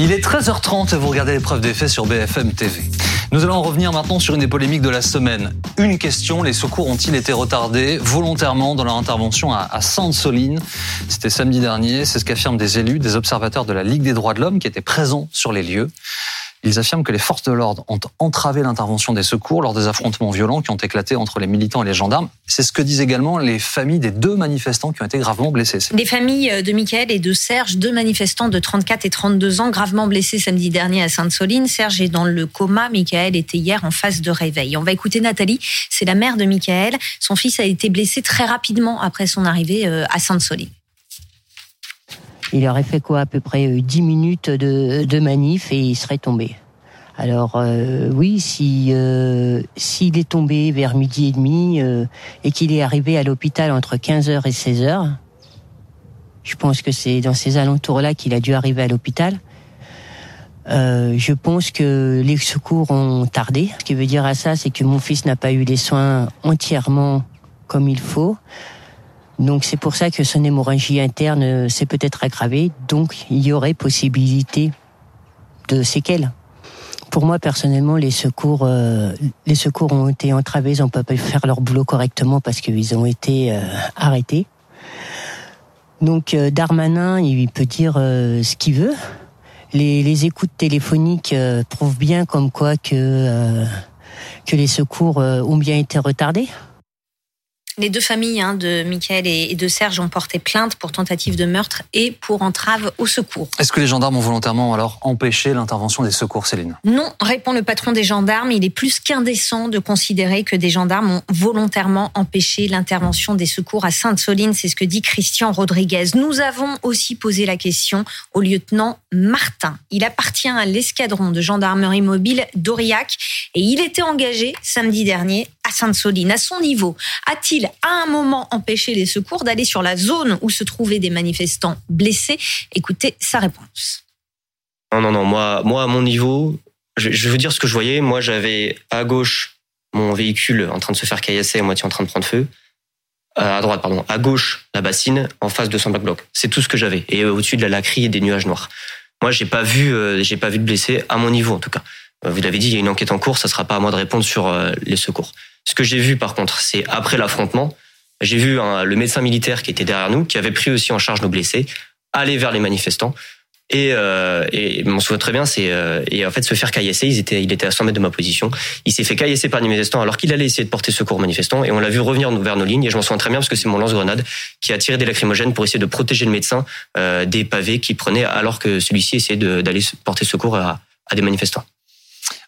Il est 13h30 et vous regardez l'épreuve des faits sur BFM TV. Nous allons revenir maintenant sur une des polémiques de la semaine. Une question, les secours ont-ils été retardés volontairement dans leur intervention à, Sainte-Soline? C'était samedi dernier, c'est ce qu'affirment des élus, des observateurs de la Ligue des droits de l'homme qui étaient présents sur les lieux. Ils affirment que les forces de l'ordre ont entravé l'intervention des secours lors des affrontements violents qui ont éclaté entre les militants et les gendarmes. C'est ce que disent également les familles des deux manifestants qui ont été gravement blessés. Les familles euh, de Michael et de Serge, deux manifestants de 34 et 32 ans, gravement blessés samedi dernier à Sainte-Soline. Serge est dans le coma. Michael était hier en phase de réveil. On va écouter Nathalie. C'est la mère de Michael. Son fils a été blessé très rapidement après son arrivée euh, à Sainte-Soline. Il aurait fait quoi à peu près 10 euh, minutes de, manif et il serait tombé. Alors euh, oui, si euh, s'il est tombé vers midi et demi et qu'il est arrivé à l'hôpital entre 15h et 16h, je pense que c'est dans ces alentours-là qu'il a dû arriver à l'hôpital. je pense que les secours ont tardé. Ce qui veut dire à ça, c'est que mon fils n'a pas eu les soins entièrement comme il faut. Donc c'est pour ça que son hémorragie interne euh, s'est peut-être aggravée. Donc il y aurait possibilité de séquelles. Pour moi personnellement, les secours, euh, les secours ont été entravés, ils n'ont pas pu faire leur boulot correctement parce qu'ils ont été euh, arrêtés. Donc Darmanin, il peut dire ce qu'il veut. Les, les, écoutes téléphoniques prouvent bien comme quoi que que les secours ont bien été retardés. Les deux familles hein, de Michael et de Serge ont porté plainte pour tentative de meurtre et pour entrave au secours. Est-ce que les gendarmes ont volontairement alors empêché l'intervention des secours, Céline? Non, répond le patron des gendarmes. Il est plus qu'indécent de considérer que des gendarmes ont volontairement empêché l'intervention des secours à Sainte-Soline. C'est ce que dit Christian Rodriguez. Nous avons aussi posé la question au lieutenant Martin. Il appartient à l'escadron de gendarmerie mobile d'Aurillac et il était engagé samedi dernier à Sainte-Soline. À son niveau, a-t-il à un moment empêché les secours d'aller sur la zone où se trouvaient des manifestants blessés? Écoutez sa réponse. Non, non, non. Moi, moi à mon niveau, je, veux dire ce que je voyais. Moi, j'avais à gauche mon véhicule en train de se faire caillasser, à moitié en train de prendre feu. Euh, à droite, pardon. À gauche, la bassine, en face de son black bloc. C'est tout ce que j'avais. Et au-dessus de la lacrière et des nuages noirs. Moi, j'ai pas vu, euh, j'ai pas vu de blessés à mon niveau en tout cas. Euh, vous l'avez dit, il y a une enquête en cours, ça sera pas à moi de répondre sur les secours. Ce que j'ai vu par contre, c'est après l'affrontement, j'ai vu le médecin militaire qui était derrière nous, qui avait pris aussi en charge nos blessés, aller vers les manifestants. Et, euh, et m'en souviens très bien, c'est euh, et en fait se faire caillasser. Il était, il était à 100 mètres de ma position. Il s'est fait caillasser par les manifestants alors qu'il allait essayer de porter secours aux manifestants. Et on l'a vu revenir vers nos lignes. Et je m'en souviens très bien parce que c'est mon lance-grenade qui a tiré des lacrymogènes pour essayer de protéger le médecin euh, des pavés qu'il prenait alors que celui-ci essayait d'aller porter secours à, à des manifestants.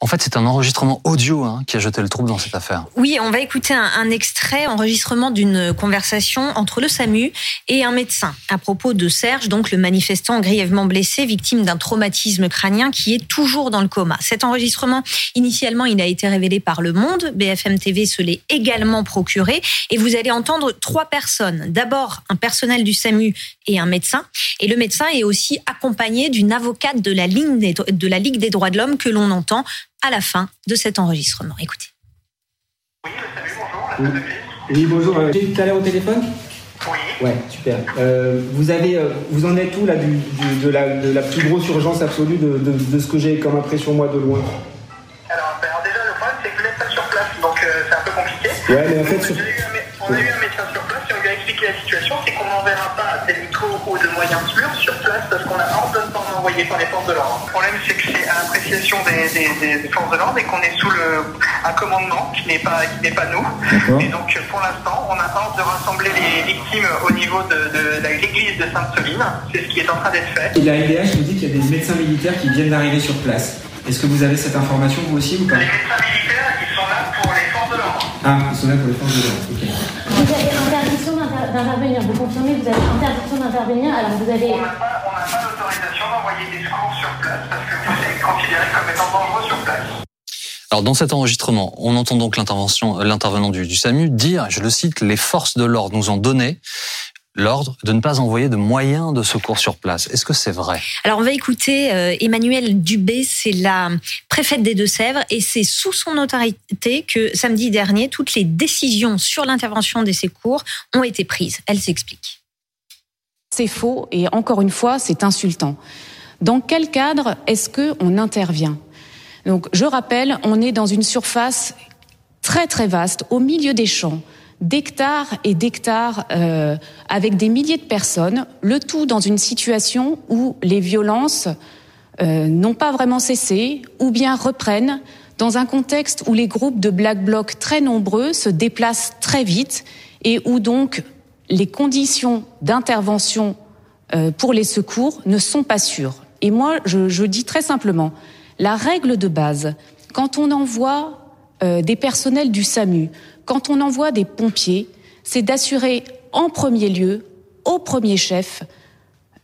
En fait, c'est un enregistrement audio hein, qui a jeté le trouble dans cette affaire. Oui, on va écouter un, extrait, enregistrement d'une conversation entre le SAMU et un médecin à propos de Serge, donc le manifestant grièvement blessé, victime d'un traumatisme crânien qui est toujours dans le coma. Cet enregistrement, initialement, il a été révélé par Le Monde. BFM TV se l'est également procuré. Et vous allez entendre trois personnes. D'abord, un personnel du SAMU et un médecin. Et le médecin est aussi accompagné d'une avocate de la Ligue des droits de l'homme que l'on entend à la fin de cet enregistrement. Écoutez. Oui, salut, bonjour. Oui, bonjour. Euh, j'ai tout à l'heure au téléphone Oui. Ouais, super. Euh, vous, avez, euh, vous en êtes où là, du, de, la, de, la, plus grosse urgence absolue de, de, de ce que j'ai comme impression moi de loin alors, ben, alors, déjà, le problème, c'est que vous n'êtes pas sur place, donc c'est un peu compliqué. Ouais, mais en fait... Sur... On a eu un médecin sur place et on lui a expliqué la situation, c'est qu'on n'enverra pas des micros ou de moyens sûrs sur place parce qu'on a ordonnement envoyé par les forces de l'ordre. Le problème, c'est que c'est à l'appréciation des, des, des, forces de l'ordre et qu'on est sous le, un commandement qui n'est pas, qui n'est pas nous. Et donc, pour l'instant, on a ordre de rassembler les victimes au niveau de, de, de l'église de Sainte-Soline. C'est ce qui est en train d'être fait. Et la LDH nous dit qu'il y a des médecins militaires qui viennent d'arriver sur place. Est-ce que vous avez cette information, vous aussi, ou pas? Les médecins militaires, ils sont là pour les forces de l'ordre. Ah, ils sont là pour les forces de l'ordre, ok. D'intervenir, vous confirmez, vous avez interdiction d'intervenir, alors vous avez... On n'a pas, pas l'autorisation d'envoyer des secours sur place parce que c'est considéré comme étant dangereux sur place. Alors dans cet enregistrement, on entend donc l'intervention, l'intervenant du, du, SAMU dire, je le cite, les forces de l'ordre nous ont donné l'ordre de ne pas envoyer de moyens de secours sur place. Est-ce que c'est vrai? Alors on va écouter euh, Emmanuel Dubé, c'est la préfète des Deux-Sèvres et c'est sous son autorité que samedi dernier toutes les décisions sur l'intervention des secours ont été prises. Elle s'explique. C'est faux et encore une fois c'est insultant. Dans quel cadre est-ce qu'on intervient? Donc, je rappelle, on est dans une surface très très vaste, au milieu des champs, d'hectares et d'hectares, euh, avec des milliers de personnes, le tout dans une situation où les violences euh, n'ont pas vraiment cessé, ou bien reprennent, dans un contexte où les groupes de Black Bloc très nombreux se déplacent très vite et où donc les conditions d'intervention euh, pour les secours ne sont pas sûres. Et moi, je, je dis très simplement, la règle de base, quand on envoie euh, des personnels du SAMU, quand on envoie des pompiers, c'est d'assurer en premier lieu, au premier chef,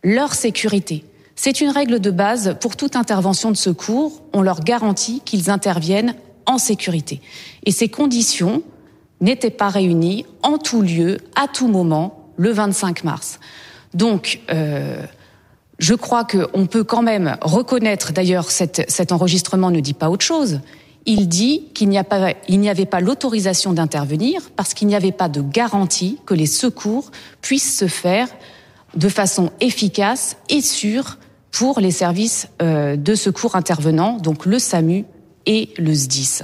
leur sécurité. C'est une règle de base pour toute intervention de secours. On leur garantit qu'ils interviennent en sécurité. Et ces conditions n'étaient pas réunies en tout lieu, à tout moment, le 25 mars. Donc, euh, je crois qu'on peut quand même reconnaître, d'ailleurs, cet enregistrement ne dit pas autre chose, il dit qu'il n'y avait pas l'autorisation d'intervenir parce qu'il n'y avait pas de garantie que les secours puissent se faire de façon efficace et sûre pour les services euh, de secours intervenants, donc le SAMU et le SDIS.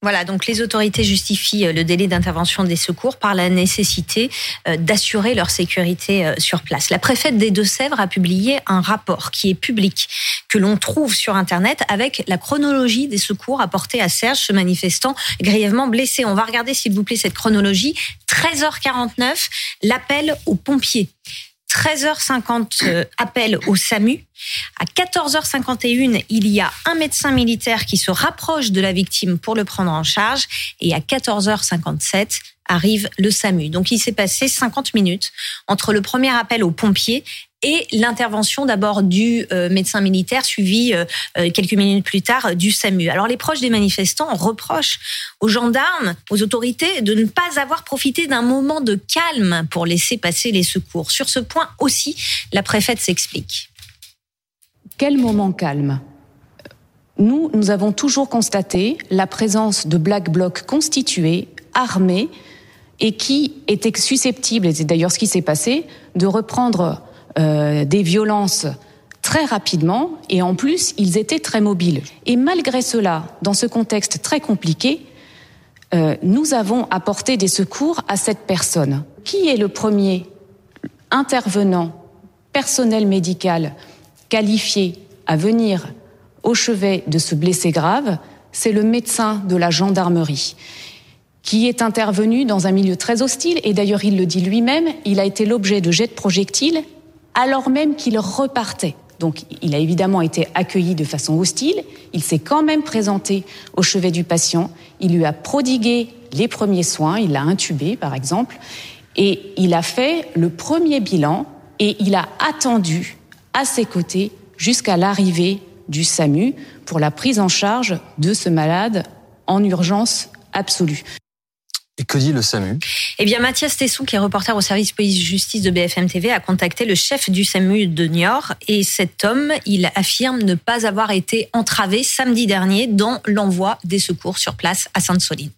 Voilà, donc les autorités justifient euh, le délai d'intervention des secours par la nécessité euh, d'assurer leur sécurité euh, sur place. La préfète des Deux-Sèvres a publié un rapport qui est public, que l'on trouve sur Internet avec la chronologie des secours apportés à Serge, ce manifestant grièvement blessé. On va regarder, s'il vous plaît, cette chronologie. 13h49, l'appel aux pompiers. 13h50, euh, appel au SAMU. À 14h51, il y a un médecin militaire qui se rapproche de la victime pour le prendre en charge. Et à 14h57, arrive le SAMU. Donc il s'est passé 50 minutes entre le premier appel aux pompiers et l'intervention d'abord du euh, médecin militaire suivi euh, euh, quelques minutes plus tard du SAMU. Alors les proches des manifestants reprochent aux gendarmes, aux autorités de ne pas avoir profité d'un moment de calme pour laisser passer les secours. Sur ce point aussi, la préfète s'explique. Quel moment calme? Nous, nous avons toujours constaté la présence de Black Blocs constitués, armés, et qui étaient susceptibles, et c'est d'ailleurs ce qui s'est passé, de reprendre euh, des violences très rapidement et en plus ils étaient très mobiles. Et malgré cela, dans ce contexte très compliqué, euh, nous avons apporté des secours à cette personne. Qui est le premier intervenant personnel médical qualifié à venir au chevet de ce blessé grave? C'est le médecin de la gendarmerie qui est intervenu dans un milieu très hostile, et d'ailleurs il le dit lui-même, il a été l'objet de jets de projectiles alors même qu'il repartait. Donc il a évidemment été accueilli de façon hostile, il s'est quand même présenté au chevet du patient, il lui a prodigué les premiers soins, il l'a intubé par exemple, et il a fait le premier bilan et il a attendu à ses côtés jusqu'à l'arrivée du SAMU pour la prise en charge de ce malade en urgence absolue. Et que dit le SAMU? Eh bien, Mathias Tesson, qui est reporter au service police-justice de BFM TV, a contacté le chef du SAMU de Niort. Et cet homme, il affirme ne pas avoir été entravé samedi dernier dans l'envoi des secours sur place à Sainte-Soline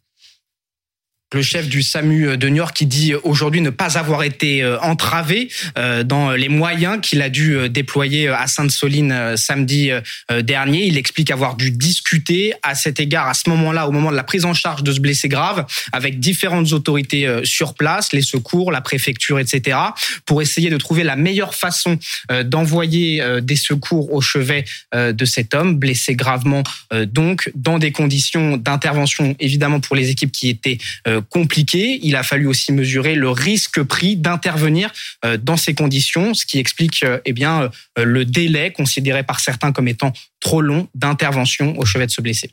le chef du SAMU de New York qui dit aujourd'hui ne pas avoir été euh, entravé euh, dans les moyens qu'il a dû euh, déployer à Sainte-Soline samedi dernier. Il explique avoir dû discuter à cet égard, à ce moment-là, au moment de la prise en charge de ce blessé grave, avec différentes autorités sur place, les secours, la préfecture, etc., pour essayer de trouver la meilleure façon d'envoyer des secours au chevet de cet homme, blessé gravement, donc, dans des conditions d'intervention, évidemment, pour les équipes qui étaient compliqué. Il a fallu aussi mesurer le risque pris d'intervenir euh, dans ces conditions, ce qui explique euh, eh bien euh, le délai considéré par certains comme étant trop long d'intervention au chevet de ce blessé.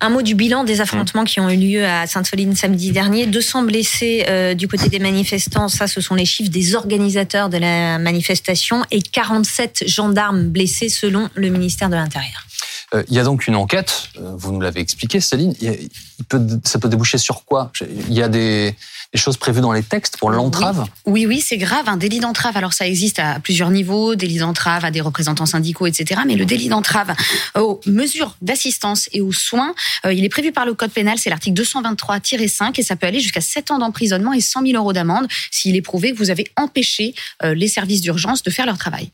Un mot du bilan des affrontements qui ont eu lieu à Sainte-Soline samedi dernier. 200 blessés du côté des manifestants, ça ce sont les chiffres des organisateurs de la manifestation, et 47 gendarmes blessés selon le ministère de l'Intérieur. Euh, il y a donc une enquête, euh, vous nous l'avez expliqué, Céline. Il, peut, ça peut déboucher sur quoi? Il y a des, choses prévues dans les textes pour l'entrave? Oui, oui, c'est grave. Un délit d'entrave, alors ça existe à plusieurs niveaux, délit d'entrave à des représentants syndicaux, etc. Mais le délit d'entrave aux mesures d'assistance et aux soins, euh, il est prévu par le Code pénal, c'est l'article 223-5, et ça peut aller jusqu'à 7 ans d'emprisonnement et 100 000 euros d'amende s'il est prouvé que vous avez empêché les services d'urgence de faire leur travail.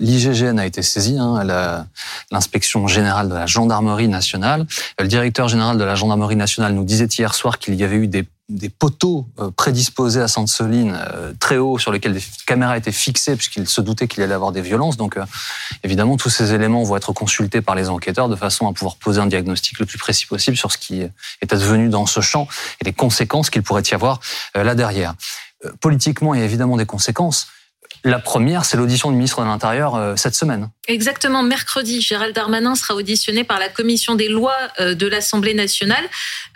L'IGGN a été saisi, hein, l'inspection générale de la gendarmerie nationale. Le directeur général de la gendarmerie nationale nous disait hier soir qu'il y avait eu des poteaux euh, prédisposés à Sainte-Soline euh, très hauts sur lesquels des caméras étaient fixées puisqu'il se doutait qu'il allait avoir des violences. Donc euh, évidemment, tous ces éléments vont être consultés par les enquêteurs de façon à pouvoir poser un diagnostic le plus précis possible sur ce qui est advenu dans ce champ et les conséquences qu'il pourrait y avoir là derrière. Politiquement, il y a évidemment des conséquences. La première, c'est l'audition du ministre de l'Intérieur cette semaine. Exactement, mercredi, Gérald Darmanin sera auditionné par la commission des lois euh, de l'Assemblée nationale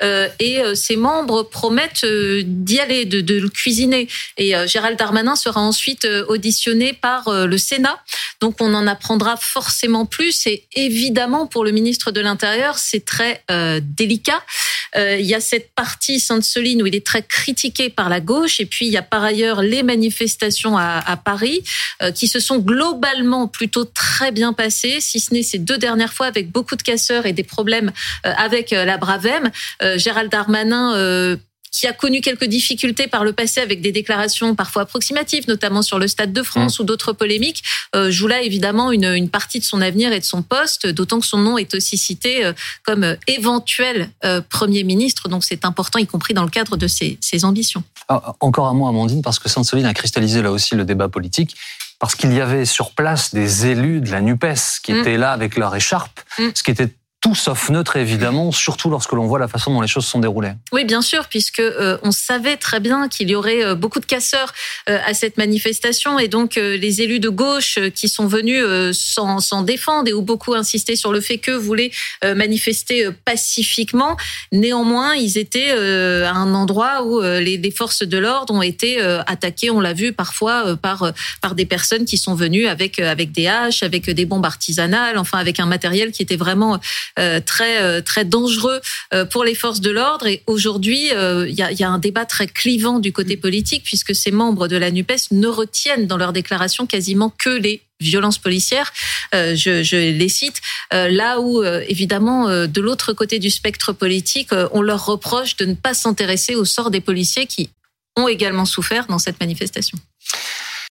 euh, et euh, ses membres promettent d'y aller, de, le cuisiner. Et Gérald Darmanin sera ensuite auditionné par le Sénat. Donc on en apprendra forcément plus et évidemment pour le ministre de l'Intérieur, c'est très délicat. Il y a cette partie Sainte-Soline où il est très critiqué par la gauche et puis il y a par ailleurs les manifestations à, à Paris qui se sont globalement plutôt très bien passé, si ce n'est ces deux dernières fois avec beaucoup de casseurs et des problèmes euh, avec euh, la Bravem. Euh, Gérald Darmanin qui a connu quelques difficultés par le passé avec des déclarations parfois approximatives, notamment sur le Stade de France mmh. ou d'autres polémiques, joue là évidemment une, une, partie de son avenir et de son poste, d'autant que son nom est aussi cité comme éventuel Premier ministre, donc c'est important, y compris dans le cadre de ses, ses ambitions. Ah, encore un mot, Amandine, parce que Sainte-Soline a cristallisé là aussi le débat politique parce qu'il y avait sur place des élus de la NUPES qui mm. étaient là avec leur écharpe, mm. ce qui était tout sauf neutre évidemment, surtout lorsque l'on voit la façon dont les choses sont déroulées. Oui, bien sûr, puisque euh, on savait très bien qu'il y aurait euh, beaucoup de casseurs euh, à cette manifestation et donc les élus de gauche qui sont venus s'en défendre et ont beaucoup insisté sur le fait que voulaient manifester pacifiquement. Néanmoins, ils étaient à un endroit où les, les forces de l'ordre ont été attaquées. On l'a vu parfois par par des personnes qui sont venues avec avec des haches, avec des bombes artisanales, enfin avec un matériel qui était vraiment euh, très euh, très dangereux euh, pour les forces de l'ordre. Et aujourd'hui, il y a, y, a, un débat très clivant du côté politique puisque ces membres de la Nupes ne retiennent dans leurs déclarations quasiment que les violences policières. je, je, les cite. là où, évidemment, de l'autre côté du spectre politique, on leur reproche de ne pas s'intéresser au sort des policiers qui ont également souffert dans cette manifestation.